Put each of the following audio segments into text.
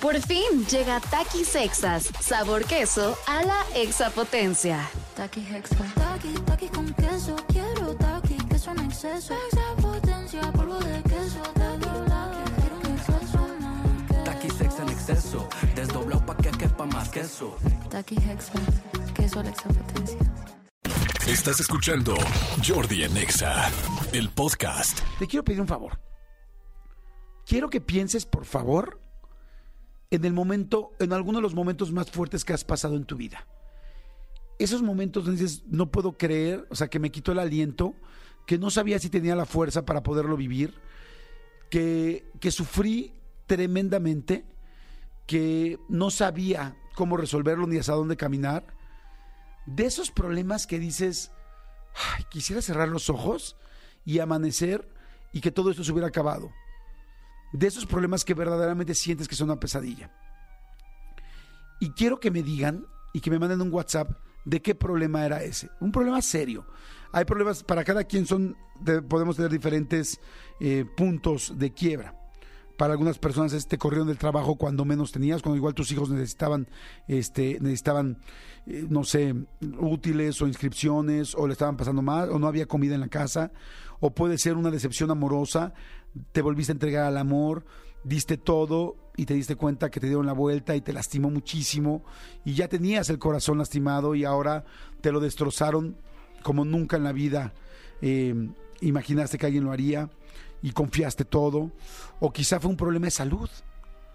Por fin llega Takis Sexas, sabor queso a la exapotencia. Taki Hexa. Taki, taki con queso. Quiero taki, queso en exceso. Exapotencia, polvo de queso. Taki, taki, quiero un exceso más. Taki sex en exceso, desdoblado pa' que quepa más queso. Taki Hexa. Queso a la exapotencia. Estás escuchando Jordi en Exa, el podcast. Te quiero pedir un favor. Quiero que pienses, por favor, en el momento, en alguno de los momentos más fuertes que has pasado en tu vida. Esos momentos donde dices, no puedo creer, o sea, que me quitó el aliento, que no sabía si tenía la fuerza para poderlo vivir, que, que sufrí tremendamente, que no sabía cómo resolverlo ni hacia dónde caminar. De esos problemas que dices, "Ay, quisiera cerrar los ojos y amanecer y que todo esto se hubiera acabado. De esos problemas que verdaderamente sientes que son una pesadilla. Y quiero que me digan y que me manden un WhatsApp de qué problema era ese. Un problema serio. Hay problemas, para cada quien son, de- podemos tener diferentes eh, puntos de quiebra. Para algunas personas es te corrieron del trabajo cuando menos tenías, cuando igual tus hijos necesitaban, este, necesitaban, eh, no sé, útiles o inscripciones, o le estaban pasando mal, o no había comida en la casa, o puede ser una decepción amorosa, te volviste a entregar al amor, diste todo y te diste cuenta que te dieron la vuelta y te lastimó muchísimo, y ya tenías el corazón lastimado y ahora te lo destrozaron como nunca en la vida. Eh, imaginaste que alguien lo haría y confiaste todo, o quizá fue un problema de salud,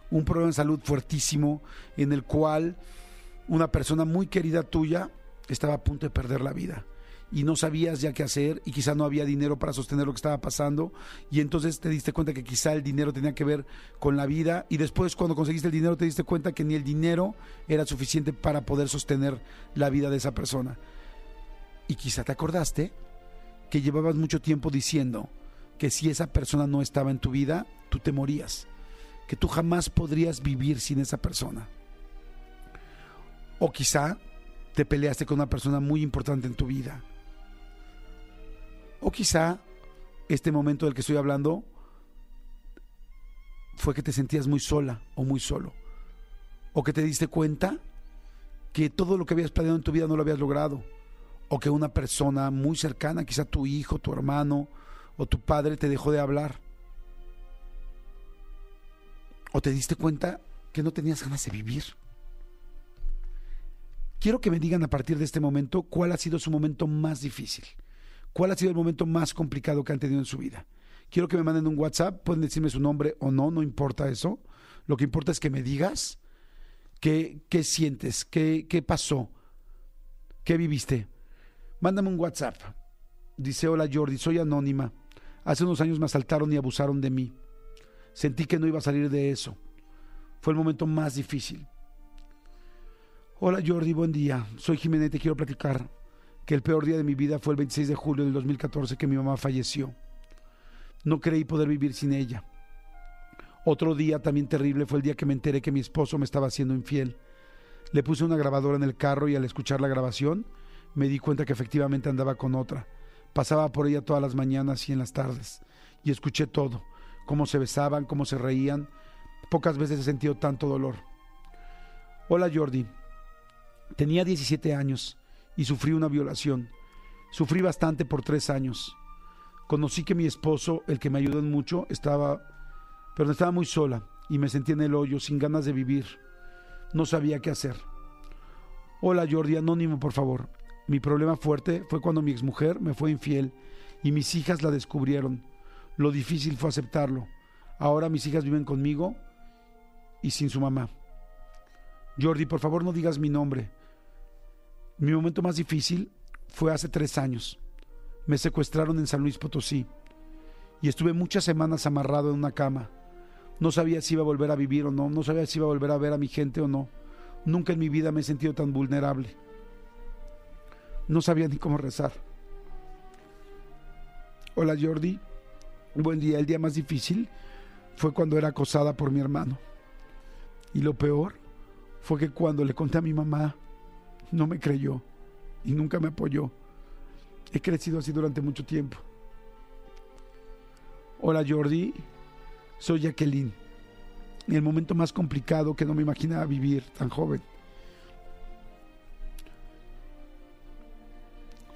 un problema de salud fuertísimo en el cual una persona muy querida tuya estaba a punto de perder la vida y no sabías ya qué hacer y quizá no había dinero para sostener lo que estaba pasando y entonces te diste cuenta que quizá el dinero tenía que ver con la vida y después cuando conseguiste el dinero te diste cuenta que ni el dinero era suficiente para poder sostener la vida de esa persona. Y quizá te acordaste que llevabas mucho tiempo diciendo que si esa persona no estaba en tu vida, tú te morías, que tú jamás podrías vivir sin esa persona. O quizá te peleaste con una persona muy importante en tu vida. O quizá este momento del que estoy hablando fue que te sentías muy sola o muy solo. O que te diste cuenta que todo lo que habías planeado en tu vida no lo habías logrado. O que una persona muy cercana, quizá tu hijo, tu hermano o tu padre te dejó de hablar. O te diste cuenta que no tenías ganas de vivir. Quiero que me digan a partir de este momento cuál ha sido su momento más difícil. ¿Cuál ha sido el momento más complicado que han tenido en su vida? Quiero que me manden un WhatsApp, pueden decirme su nombre o no, no importa eso. Lo que importa es que me digas qué, qué sientes, qué, qué pasó, qué viviste. Mándame un WhatsApp. Dice, hola Jordi, soy anónima. Hace unos años me asaltaron y abusaron de mí. Sentí que no iba a salir de eso. Fue el momento más difícil. Hola Jordi, buen día. Soy Jiménez y te quiero platicar que el peor día de mi vida fue el 26 de julio del 2014 que mi mamá falleció. No creí poder vivir sin ella. Otro día también terrible fue el día que me enteré que mi esposo me estaba haciendo infiel. Le puse una grabadora en el carro y al escuchar la grabación me di cuenta que efectivamente andaba con otra. Pasaba por ella todas las mañanas y en las tardes y escuché todo, cómo se besaban, cómo se reían. Pocas veces he sentido tanto dolor. Hola Jordi, tenía 17 años y sufrí una violación. Sufrí bastante por tres años. Conocí que mi esposo, el que me ayudó mucho, estaba, pero estaba muy sola y me sentí en el hoyo, sin ganas de vivir. No sabía qué hacer. Hola Jordi, anónimo por favor. Mi problema fuerte fue cuando mi exmujer me fue infiel y mis hijas la descubrieron. Lo difícil fue aceptarlo. Ahora mis hijas viven conmigo y sin su mamá. Jordi, por favor no digas mi nombre. Mi momento más difícil fue hace tres años. Me secuestraron en San Luis Potosí y estuve muchas semanas amarrado en una cama. No sabía si iba a volver a vivir o no, no sabía si iba a volver a ver a mi gente o no. Nunca en mi vida me he sentido tan vulnerable. No sabía ni cómo rezar. Hola Jordi, buen día. El día más difícil fue cuando era acosada por mi hermano. Y lo peor fue que cuando le conté a mi mamá, no me creyó y nunca me apoyó. He crecido así durante mucho tiempo. Hola Jordi, soy Jacqueline. el momento más complicado que no me imaginaba vivir tan joven.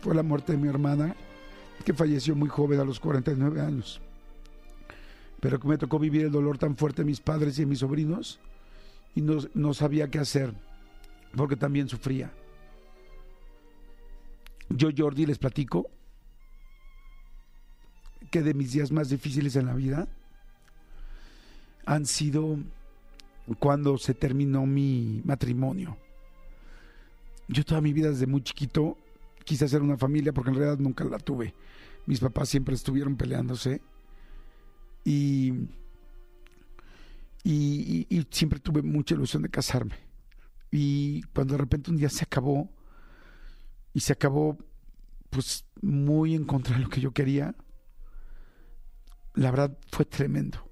Fue la muerte de mi hermana, que falleció muy joven a los 49 años. Pero que me tocó vivir el dolor tan fuerte de mis padres y de mis sobrinos y no, no sabía qué hacer, porque también sufría. Yo, Jordi, les platico que de mis días más difíciles en la vida han sido cuando se terminó mi matrimonio. Yo toda mi vida desde muy chiquito quise hacer una familia porque en realidad nunca la tuve. Mis papás siempre estuvieron peleándose y, y, y siempre tuve mucha ilusión de casarme. Y cuando de repente un día se acabó y se acabó pues muy en contra de lo que yo quería, la verdad fue tremendo.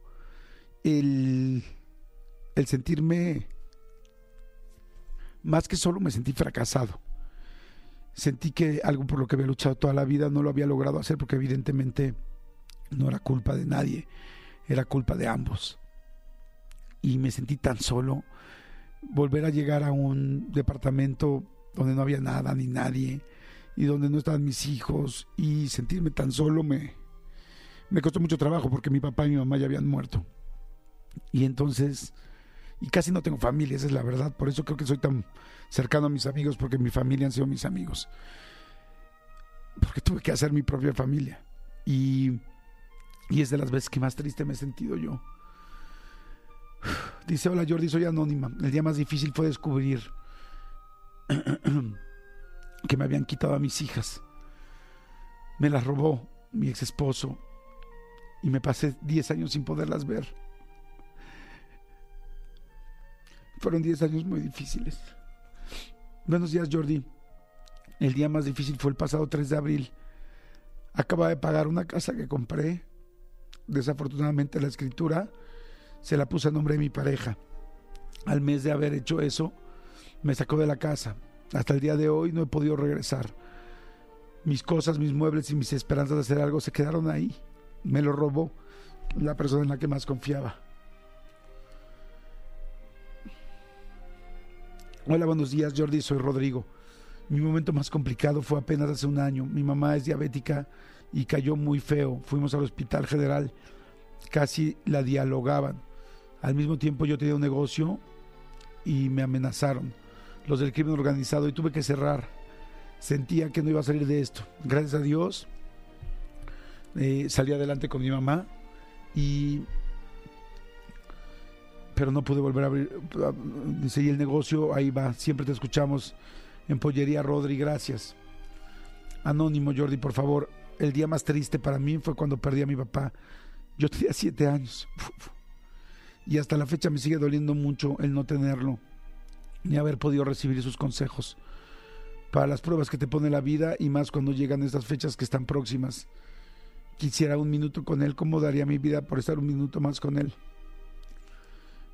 El, el sentirme, más que solo me sentí fracasado. Sentí que algo por lo que había luchado toda la vida no lo había logrado hacer porque evidentemente no era culpa de nadie, era culpa de ambos. Y me sentí tan solo. Volver a llegar a un departamento donde no había nada ni nadie y donde no estaban mis hijos y sentirme tan solo me, me costó mucho trabajo porque mi papá y mi mamá ya habían muerto. Y entonces, y casi no tengo familia, esa es la verdad, por eso creo que soy tan cercano a mis amigos porque mi familia han sido mis amigos. Porque tuve que hacer mi propia familia. Y, y es de las veces que más triste me he sentido yo. Dice, hola Jordi, soy anónima. El día más difícil fue descubrir que me habían quitado a mis hijas. Me las robó mi ex esposo y me pasé 10 años sin poderlas ver. Fueron 10 años muy difíciles. Buenos días, Jordi. El día más difícil fue el pasado 3 de abril. Acaba de pagar una casa que compré. Desafortunadamente la escritura se la puse a nombre de mi pareja. Al mes de haber hecho eso, me sacó de la casa. Hasta el día de hoy no he podido regresar. Mis cosas, mis muebles y mis esperanzas de hacer algo se quedaron ahí. Me lo robó la persona en la que más confiaba. Hola, buenos días, Jordi. Soy Rodrigo. Mi momento más complicado fue apenas hace un año. Mi mamá es diabética y cayó muy feo. Fuimos al hospital general. Casi la dialogaban. Al mismo tiempo yo tenía un negocio y me amenazaron los del crimen organizado y tuve que cerrar. Sentía que no iba a salir de esto. Gracias a Dios eh, salí adelante con mi mamá y pero no pude volver a abrir seguir el negocio ahí va siempre te escuchamos en pollería Rodri gracias. Anónimo Jordi por favor el día más triste para mí fue cuando perdí a mi papá. Yo tenía siete años. Y hasta la fecha me sigue doliendo mucho el no tenerlo ni haber podido recibir sus consejos para las pruebas que te pone la vida y más cuando llegan estas fechas que están próximas quisiera un minuto con él, ¿cómo daría mi vida por estar un minuto más con él?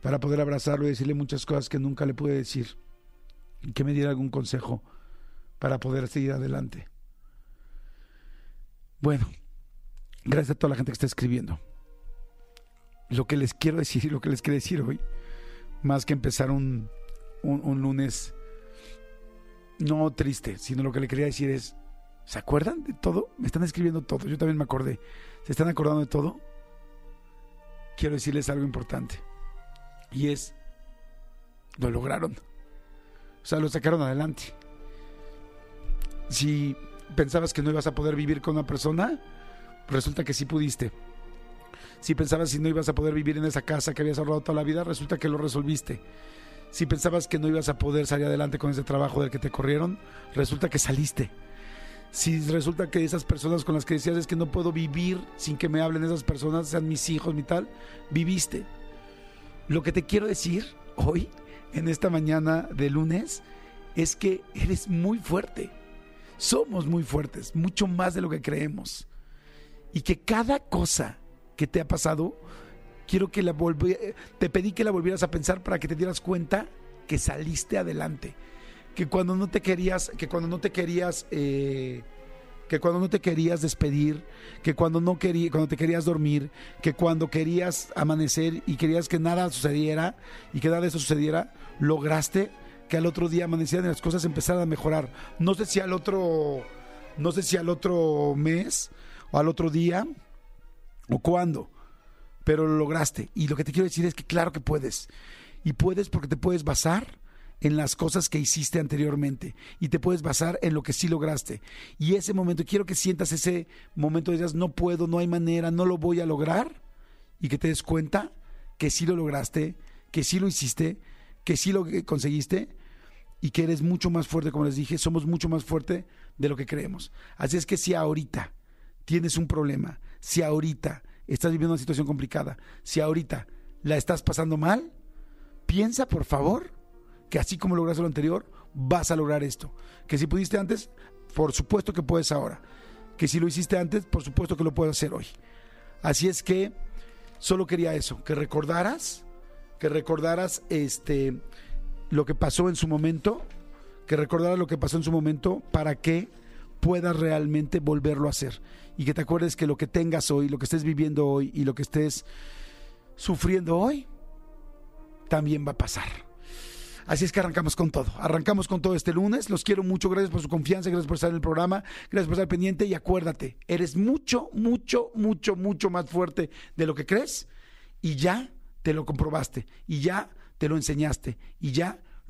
Para poder abrazarlo y decirle muchas cosas que nunca le pude decir. Y que me diera algún consejo para poder seguir adelante. Bueno, gracias a toda la gente que está escribiendo. Lo que les quiero decir y lo que les quiero decir hoy, más que empezar un, un, un lunes no triste, sino lo que le quería decir es, ¿Se acuerdan de todo? Me están escribiendo todo. Yo también me acordé. ¿Se están acordando de todo? Quiero decirles algo importante. Y es, lo lograron. O sea, lo sacaron adelante. Si pensabas que no ibas a poder vivir con una persona, resulta que sí pudiste. Si pensabas que no ibas a poder vivir en esa casa que habías ahorrado toda la vida, resulta que lo resolviste. Si pensabas que no ibas a poder salir adelante con ese trabajo del que te corrieron, resulta que saliste si resulta que esas personas con las que decías es que no puedo vivir sin que me hablen esas personas, sean mis hijos, mi tal, viviste. Lo que te quiero decir hoy, en esta mañana de lunes, es que eres muy fuerte. Somos muy fuertes, mucho más de lo que creemos. Y que cada cosa que te ha pasado, quiero que la te pedí que la volvieras a pensar para que te dieras cuenta que saliste adelante que cuando no te querías, que cuando no te querías, eh, que cuando no te querías despedir, que cuando no quería, cuando te querías dormir, que cuando querías amanecer y querías que nada sucediera y que nada de eso sucediera, lograste que al otro día amanecieran y las cosas empezaran a mejorar. No sé si al otro, no sé si al otro mes o al otro día o cuándo, pero lo lograste. Y lo que te quiero decir es que claro que puedes. Y puedes porque te puedes basar en las cosas que hiciste anteriormente y te puedes basar en lo que sí lograste. Y ese momento, quiero que sientas ese momento de digas, no puedo, no hay manera, no lo voy a lograr y que te des cuenta que sí lo lograste, que sí lo hiciste, que sí lo conseguiste y que eres mucho más fuerte, como les dije, somos mucho más fuerte de lo que creemos. Así es que si ahorita tienes un problema, si ahorita estás viviendo una situación complicada, si ahorita la estás pasando mal, piensa por favor que así como lograste lo anterior, vas a lograr esto. Que si pudiste antes, por supuesto que puedes ahora. Que si lo hiciste antes, por supuesto que lo puedes hacer hoy. Así es que solo quería eso, que recordaras, que recordaras este lo que pasó en su momento, que recordaras lo que pasó en su momento para que puedas realmente volverlo a hacer y que te acuerdes que lo que tengas hoy, lo que estés viviendo hoy y lo que estés sufriendo hoy también va a pasar. Así es que arrancamos con todo. Arrancamos con todo este lunes. Los quiero mucho. Gracias por su confianza. Gracias por estar en el programa. Gracias por estar pendiente. Y acuérdate, eres mucho, mucho, mucho, mucho más fuerte de lo que crees. Y ya te lo comprobaste. Y ya te lo enseñaste. Y ya